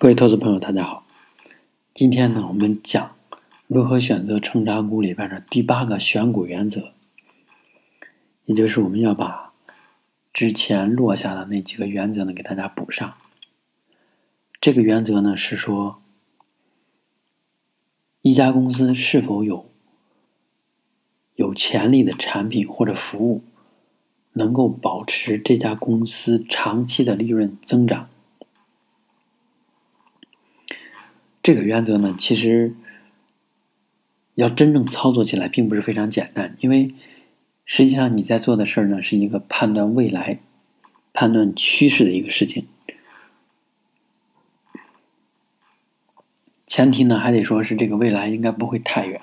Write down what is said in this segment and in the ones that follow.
各位投资朋友，大家好。今天呢，我们讲如何选择成长股里边的第八个选股原则，也就是我们要把之前落下的那几个原则呢，给大家补上。这个原则呢是说，一家公司是否有有潜力的产品或者服务，能够保持这家公司长期的利润增长。这个原则呢，其实要真正操作起来并不是非常简单，因为实际上你在做的事儿呢，是一个判断未来、判断趋势的一个事情。前提呢，还得说是这个未来应该不会太远。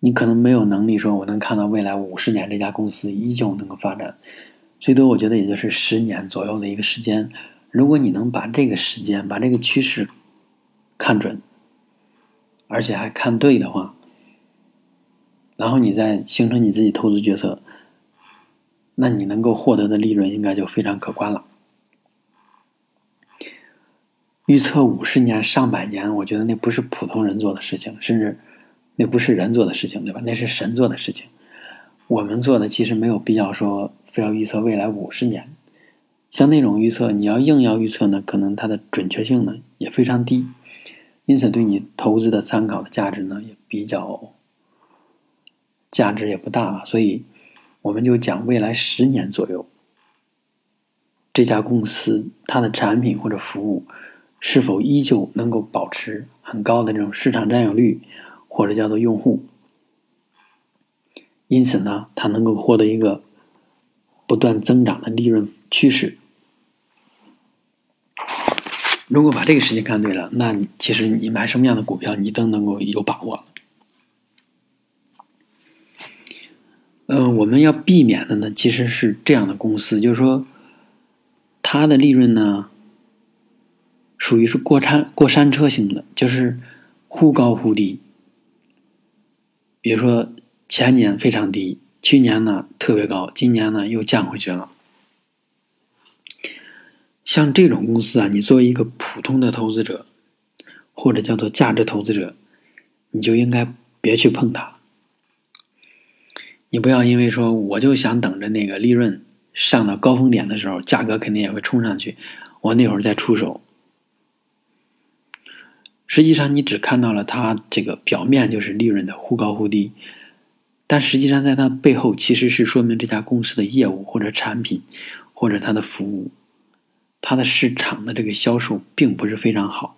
你可能没有能力说我能看到未来五十年这家公司依旧能够发展，最多我觉得也就是十年左右的一个时间。如果你能把这个时间、把这个趋势看准，而且还看对的话，然后你再形成你自己投资决策，那你能够获得的利润应该就非常可观了。预测五十年、上百年，我觉得那不是普通人做的事情，甚至那不是人做的事情，对吧？那是神做的事情。我们做的其实没有必要说非要预测未来五十年。像那种预测，你要硬要预测呢，可能它的准确性呢也非常低，因此对你投资的参考的价值呢也比较价值也不大，所以我们就讲未来十年左右，这家公司它的产品或者服务是否依旧能够保持很高的这种市场占有率，或者叫做用户，因此呢，它能够获得一个不断增长的利润趋势。如果把这个事情看对了，那其实你买什么样的股票，你都能够有把握。嗯，我们要避免的呢，其实是这样的公司，就是说，它的利润呢，属于是过山过山车型的，就是忽高忽低。比如说前年非常低，去年呢特别高，今年呢又降回去了。像这种公司啊，你作为一个普通的投资者，或者叫做价值投资者，你就应该别去碰它。你不要因为说我就想等着那个利润上到高峰点的时候，价格肯定也会冲上去，我那会儿再出手。实际上，你只看到了它这个表面就是利润的忽高忽低，但实际上在它背后其实是说明这家公司的业务或者产品或者它的服务。它的市场的这个销售并不是非常好，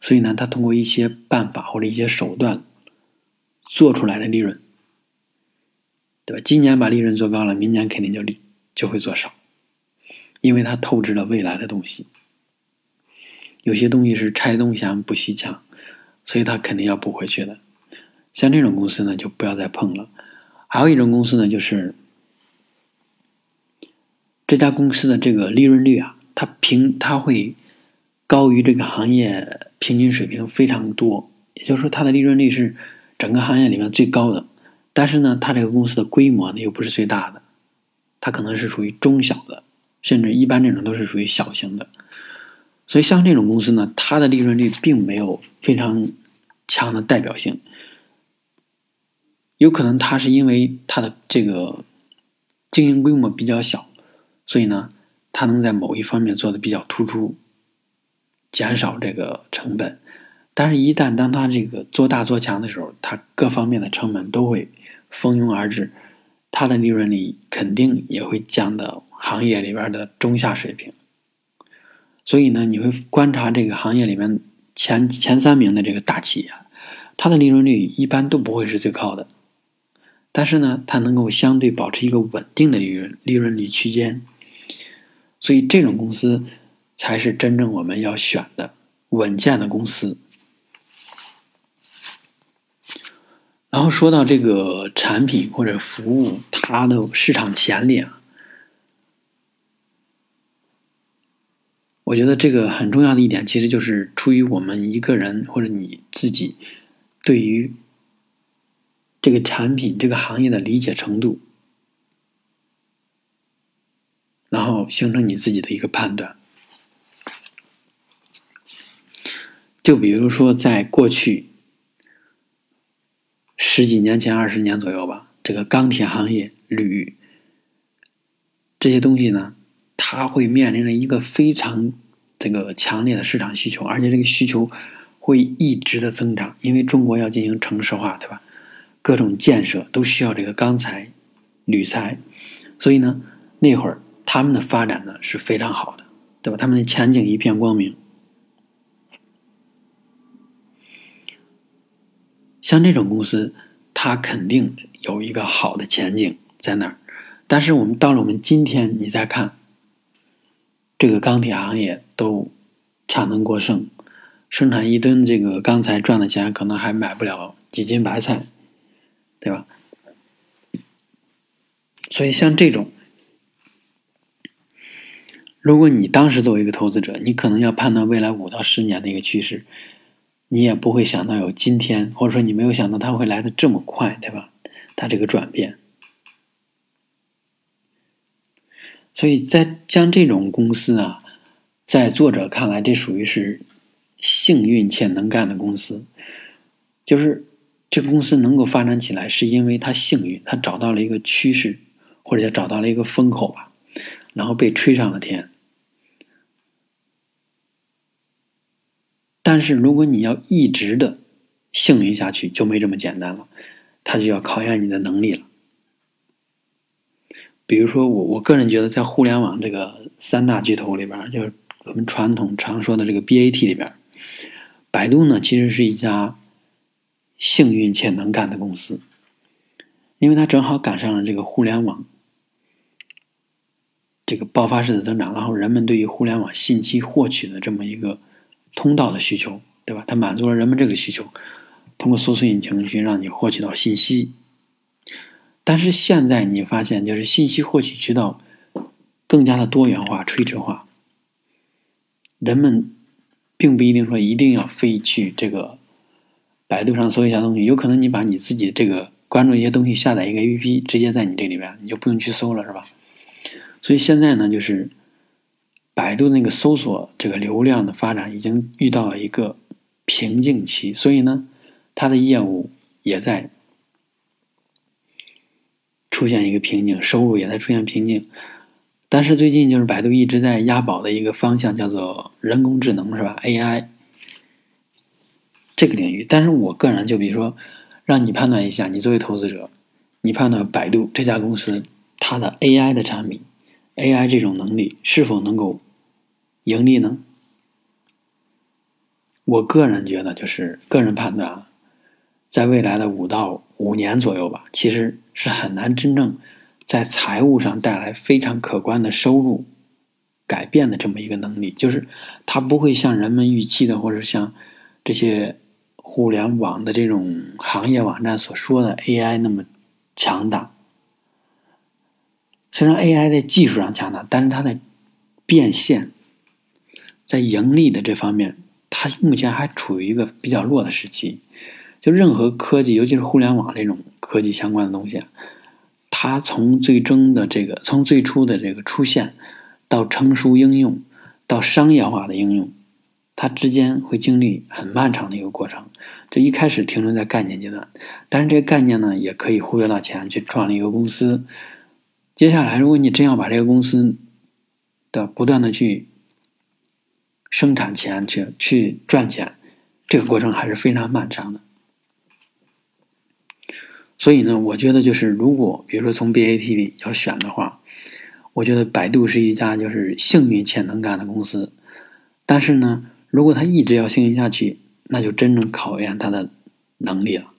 所以呢，它通过一些办法或者一些手段做出来的利润，对吧？今年把利润做高了，明年肯定就利就会做少，因为它透支了未来的东西。有些东西是拆东墙补西墙，所以它肯定要补回去的。像这种公司呢，就不要再碰了。还有一种公司呢，就是。这家公司的这个利润率啊，它平它会高于这个行业平均水平非常多，也就是说它的利润率是整个行业里面最高的。但是呢，它这个公司的规模呢又不是最大的，它可能是属于中小的，甚至一般这种都是属于小型的。所以像这种公司呢，它的利润率并没有非常强的代表性，有可能它是因为它的这个经营规模比较小。所以呢，它能在某一方面做的比较突出，减少这个成本。但是，一旦当它这个做大做强的时候，它各方面的成本都会蜂拥而至，它的利润率肯定也会降到行业里边的中下水平。所以呢，你会观察这个行业里面前前三名的这个大企业，它的利润率一般都不会是最高的，但是呢，它能够相对保持一个稳定的利润利润率区间。所以，这种公司才是真正我们要选的稳健的公司。然后说到这个产品或者服务，它的市场潜力啊，我觉得这个很重要的一点，其实就是出于我们一个人或者你自己对于这个产品、这个行业的理解程度。然后形成你自己的一个判断。就比如说在过去十几年前、二十年左右吧，这个钢铁行业、铝这些东西呢，它会面临着一个非常这个强烈的市场需求，而且这个需求会一直的增长，因为中国要进行城市化，对吧？各种建设都需要这个钢材、铝材，所以呢，那会儿他们的发展呢是非常好的，对吧？他们的前景一片光明。像这种公司，它肯定有一个好的前景在那儿。但是我们到了我们今天，你再看，这个钢铁行业都产能过剩，生产一吨这个钢材赚的钱，可能还买不了几斤白菜。对吧？所以像这种，如果你当时作为一个投资者，你可能要判断未来五到十年的一个趋势，你也不会想到有今天，或者说你没有想到它会来的这么快，对吧？它这个转变，所以在像这种公司啊，在作者看来，这属于是幸运且能干的公司，就是。这个公司能够发展起来，是因为它幸运，它找到了一个趋势，或者叫找到了一个风口吧，然后被吹上了天。但是，如果你要一直的幸运下去，就没这么简单了，它就要考验你的能力了。比如说，我我个人觉得，在互联网这个三大巨头里边，就是我们传统常说的这个 BAT 里边，百度呢，其实是一家。幸运且能干的公司，因为它正好赶上了这个互联网这个爆发式的增长，然后人们对于互联网信息获取的这么一个通道的需求，对吧？它满足了人们这个需求，通过搜索引擎去让你获取到信息。但是现在你发现，就是信息获取渠道更加的多元化、垂直化，人们并不一定说一定要非去这个。百度上搜一下东西，有可能你把你自己这个关注一些东西下载一个 APP，直接在你这里边，你就不用去搜了，是吧？所以现在呢，就是百度那个搜索这个流量的发展已经遇到了一个瓶颈期，所以呢，它的业务也在出现一个瓶颈，收入也在出现瓶颈。但是最近就是百度一直在押宝的一个方向叫做人工智能，是吧？AI。这个领域，但是我个人就比如说，让你判断一下，你作为投资者，你判断百度这家公司它的 AI 的产品，AI 这种能力是否能够盈利呢？我个人觉得，就是个人判断啊，在未来的五到五年左右吧，其实是很难真正在财务上带来非常可观的收入改变的这么一个能力，就是它不会像人们预期的，或者像这些。互联网的这种行业网站所说的 AI 那么强大，虽然 AI 在技术上强大，但是它的变现，在盈利的这方面，它目前还处于一个比较弱的时期。就任何科技，尤其是互联网这种科技相关的东西，它从最终的这个，从最初的这个出现，到成熟应用，到商业化的应用。它之间会经历很漫长的一个过程，这一开始停留在概念阶段，但是这个概念呢，也可以忽悠到钱去创立一个公司。接下来，如果你真要把这个公司的不断的去生产钱，去去赚钱，这个过程还是非常漫长的。所以呢，我觉得就是如果比如说从 BAT 里要选的话，我觉得百度是一家就是幸运且能干的公司，但是呢。如果他一直要幸运下去，那就真正考验他的能力了。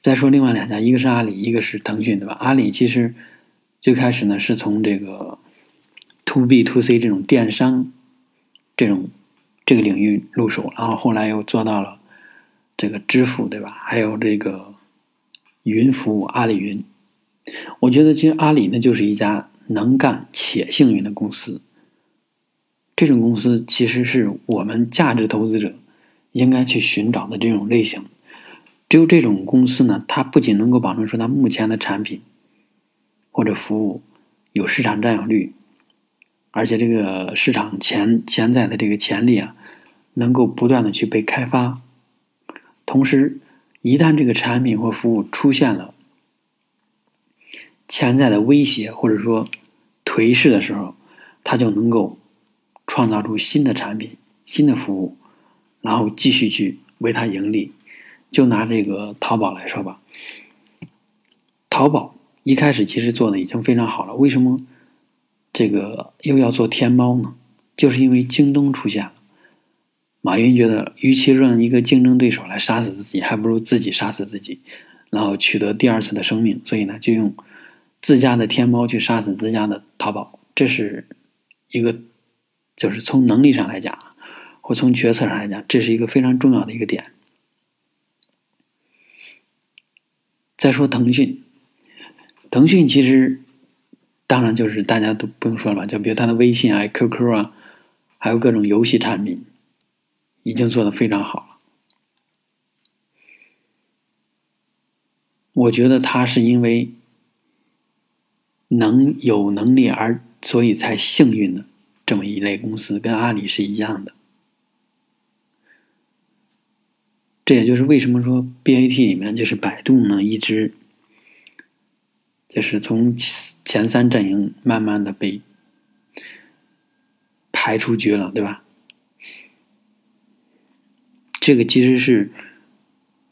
再说另外两家，一个是阿里，一个是腾讯，对吧？阿里其实最开始呢是从这个 to B to C 这种电商这种这个领域入手，然后后来又做到了这个支付，对吧？还有这个云服务，阿里云。我觉得其实阿里呢就是一家能干且幸运的公司。这种公司其实是我们价值投资者应该去寻找的这种类型。只有这种公司呢，它不仅能够保证说它目前的产品或者服务有市场占有率，而且这个市场潜潜在的这个潜力啊，能够不断的去被开发。同时，一旦这个产品或服务出现了潜在的威胁或者说颓势的时候，它就能够创造出新的产品、新的服务，然后继续去为它盈利。就拿这个淘宝来说吧，淘宝一开始其实做的已经非常好了，为什么这个又要做天猫呢？就是因为京东出现了。马云觉得，与其让一个竞争对手来杀死自己，还不如自己杀死自己，然后取得第二次的生命。所以呢，就用自家的天猫去杀死自家的淘宝。这是一个，就是从能力上来讲，或从决策上来讲，这是一个非常重要的一个点。再说腾讯，腾讯其实当然就是大家都不用说了吧，就比如它的微信啊、QQ 啊，还有各种游戏产品。已经做的非常好了，我觉得他是因为能有能力而所以才幸运的这么一类公司，跟阿里是一样的。这也就是为什么说 BAT 里面就是百度呢，一直就是从前三阵营慢慢的被排出局了，对吧？这个其实是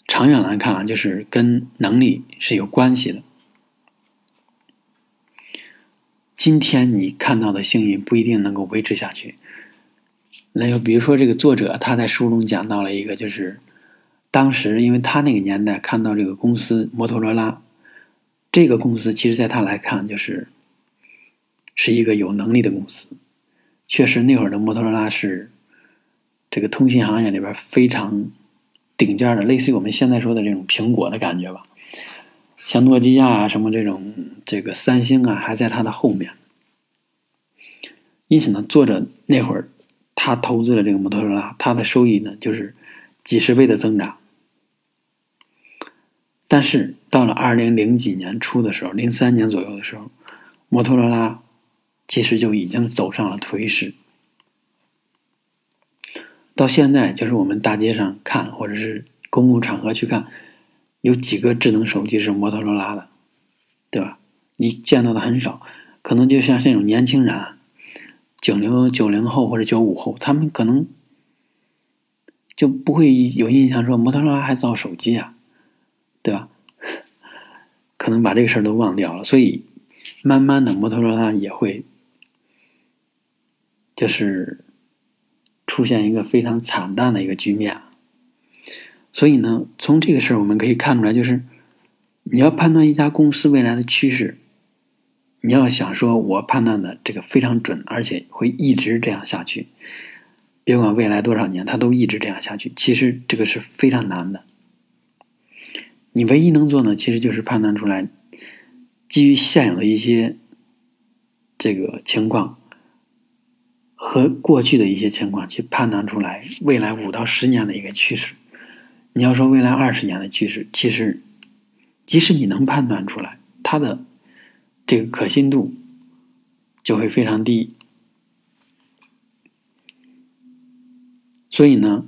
长远来看啊，就是跟能力是有关系的。今天你看到的幸运不一定能够维持下去。那就比如说这个作者他在书中讲到了一个，就是当时因为他那个年代看到这个公司摩托罗拉，这个公司其实在他来看就是是一个有能力的公司。确实那会儿的摩托罗拉是。这个通信行业里边非常顶尖的，类似于我们现在说的这种苹果的感觉吧，像诺基亚啊什么这种，这个三星啊还在它的后面。因此呢，作者那会儿他投资了这个摩托罗拉，他的收益呢就是几十倍的增长。但是到了二零零几年初的时候，零三年左右的时候，摩托罗拉其实就已经走上了颓势。到现在，就是我们大街上看，或者是公共场合去看，有几个智能手机是摩托罗拉的，对吧？你见到的很少，可能就像这种年轻人，九零九零后或者九五后，他们可能就不会有印象说摩托罗拉还造手机啊，对吧？可能把这个事儿都忘掉了，所以慢慢的摩托罗拉也会，就是。出现一个非常惨淡的一个局面，所以呢，从这个事儿我们可以看出来，就是你要判断一家公司未来的趋势，你要想说我判断的这个非常准，而且会一直这样下去，别管未来多少年，它都一直这样下去。其实这个是非常难的。你唯一能做呢，其实就是判断出来，基于现有的一些这个情况。和过去的一些情况去判断出来未来五到十年的一个趋势。你要说未来二十年的趋势，其实即使你能判断出来，它的这个可信度就会非常低。所以呢，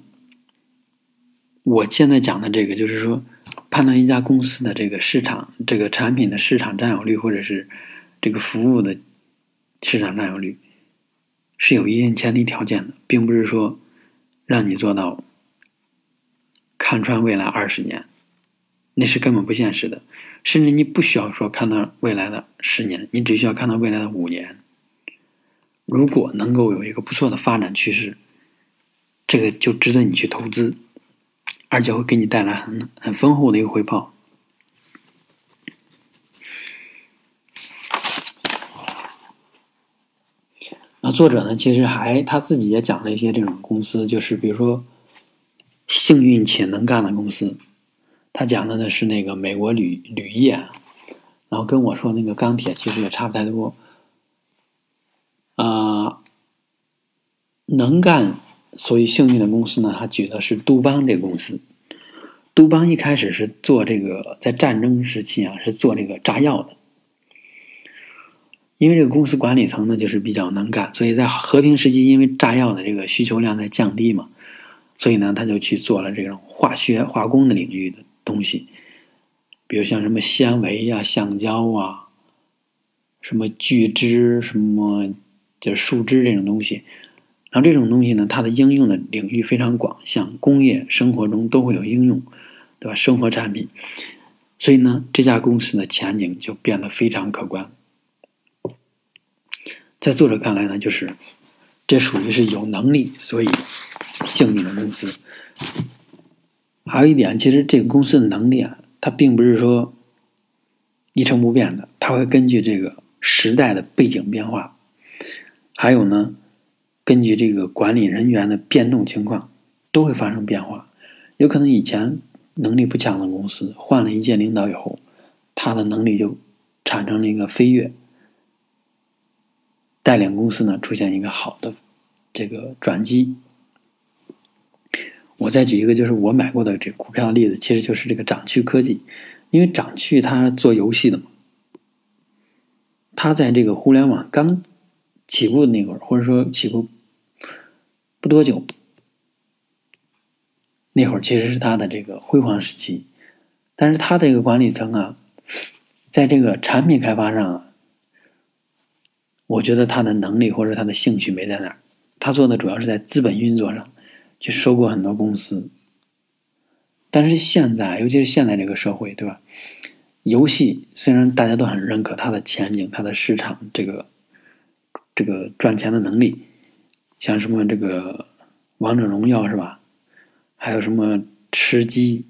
我现在讲的这个就是说，判断一家公司的这个市场、这个产品的市场占有率，或者是这个服务的市场占有率。是有一定前提条件的，并不是说让你做到看穿未来二十年，那是根本不现实的。甚至你不需要说看到未来的十年，你只需要看到未来的五年。如果能够有一个不错的发展趋势，这个就值得你去投资，而且会给你带来很很丰厚的一个回报。那作者呢？其实还他自己也讲了一些这种公司，就是比如说幸运且能干的公司。他讲的呢是那个美国铝铝业，然后跟我说那个钢铁其实也差不太多。啊，能干所以幸运的公司呢，他举的是杜邦这个公司。杜邦一开始是做这个，在战争时期啊是做这个炸药的。因为这个公司管理层呢就是比较能干，所以在和平时期，因为炸药的这个需求量在降低嘛，所以呢他就去做了这种化学化工的领域的东西，比如像什么纤维呀、橡胶啊，什么聚酯、什么就是树脂这种东西。然后这种东西呢，它的应用的领域非常广，像工业、生活中都会有应用，对吧？生活产品，所以呢，这家公司的前景就变得非常可观。在作者看来呢，就是这属于是有能力所以幸运的公司。还有一点，其实这个公司的能力啊，它并不是说一成不变的，它会根据这个时代的背景变化，还有呢。根据这个管理人员的变动情况，都会发生变化。有可能以前能力不强的公司，换了一届领导以后，他的能力就产生了一个飞跃，带领公司呢出现一个好的这个转机。我再举一个，就是我买过的这股票的例子，其实就是这个掌趣科技，因为掌趣它做游戏的嘛，它在这个互联网刚起步的那会儿，或者说起步。不多久，那会儿其实是他的这个辉煌时期，但是他这个管理层啊，在这个产品开发上啊，我觉得他的能力或者他的兴趣没在那儿，他做的主要是在资本运作上，去收购很多公司。但是现在，尤其是现在这个社会，对吧？游戏虽然大家都很认可它的前景，它的市场这个这个赚钱的能力。像什么这个王者荣耀是吧？还有什么吃鸡，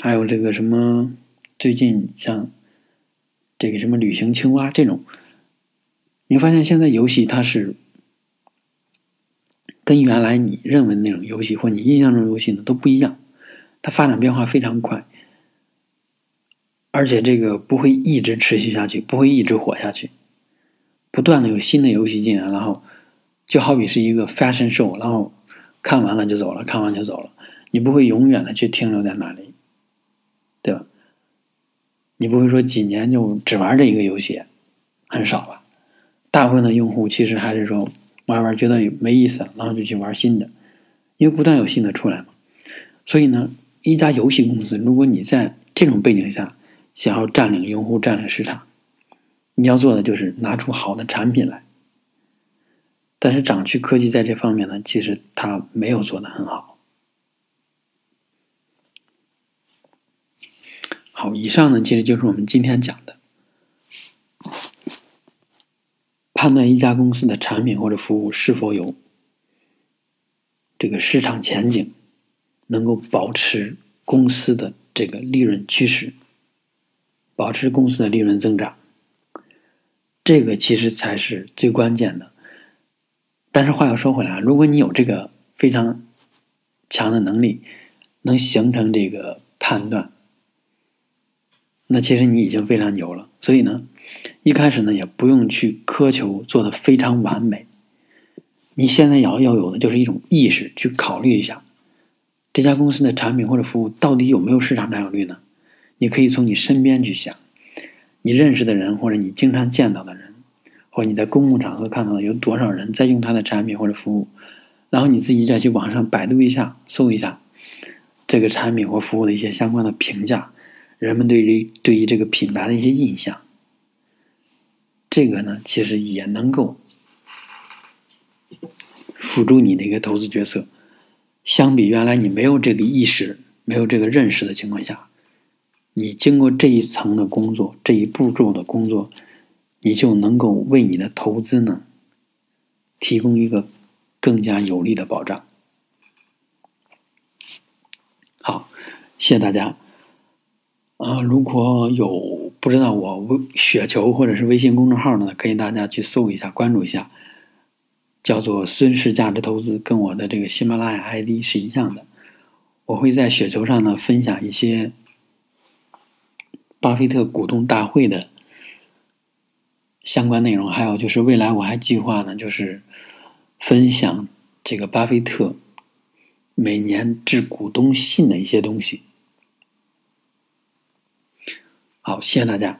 还有这个什么最近像这个什么旅行青蛙这种，你发现现在游戏它是跟原来你认为那种游戏或你印象中游戏呢都不一样，它发展变化非常快，而且这个不会一直持续下去，不会一直火下去，不断的有新的游戏进来，然后。就好比是一个 fashion show，然后看完了就走了，看完就走了，你不会永远的去停留在那里，对吧？你不会说几年就只玩这一个游戏，很少吧？大部分的用户其实还是说玩玩觉得没意思，然后就去玩新的，因为不断有新的出来嘛。所以呢，一家游戏公司，如果你在这种背景下想要占领用户、占领市场，你要做的就是拿出好的产品来。但是掌趣科技在这方面呢，其实它没有做的很好。好，以上呢其实就是我们今天讲的，判断一家公司的产品或者服务是否有这个市场前景，能够保持公司的这个利润趋势，保持公司的利润增长，这个其实才是最关键的。但是话又说回来啊，如果你有这个非常强的能力，能形成这个判断，那其实你已经非常牛了。所以呢，一开始呢也不用去苛求做的非常完美。你现在要要有的就是一种意识，去考虑一下这家公司的产品或者服务到底有没有市场占有率呢？你可以从你身边去想，你认识的人或者你经常见到的人。或者你在公共场合看到的有多少人在用他的产品或者服务，然后你自己再去网上百度一下、搜一下这个产品或服务的一些相关的评价，人们对于对于这个品牌的一些印象，这个呢其实也能够辅助你的一个投资决策。相比原来你没有这个意识、没有这个认识的情况下，你经过这一层的工作、这一步骤的工作。你就能够为你的投资呢提供一个更加有力的保障。好，谢谢大家。啊，如果有不知道我微雪球或者是微信公众号呢，可以大家去搜一下，关注一下，叫做孙氏价值投资，跟我的这个喜马拉雅 ID 是一样的。我会在雪球上呢分享一些巴菲特股东大会的。相关内容，还有就是未来我还计划呢，就是分享这个巴菲特每年致股东信的一些东西。好，谢谢大家。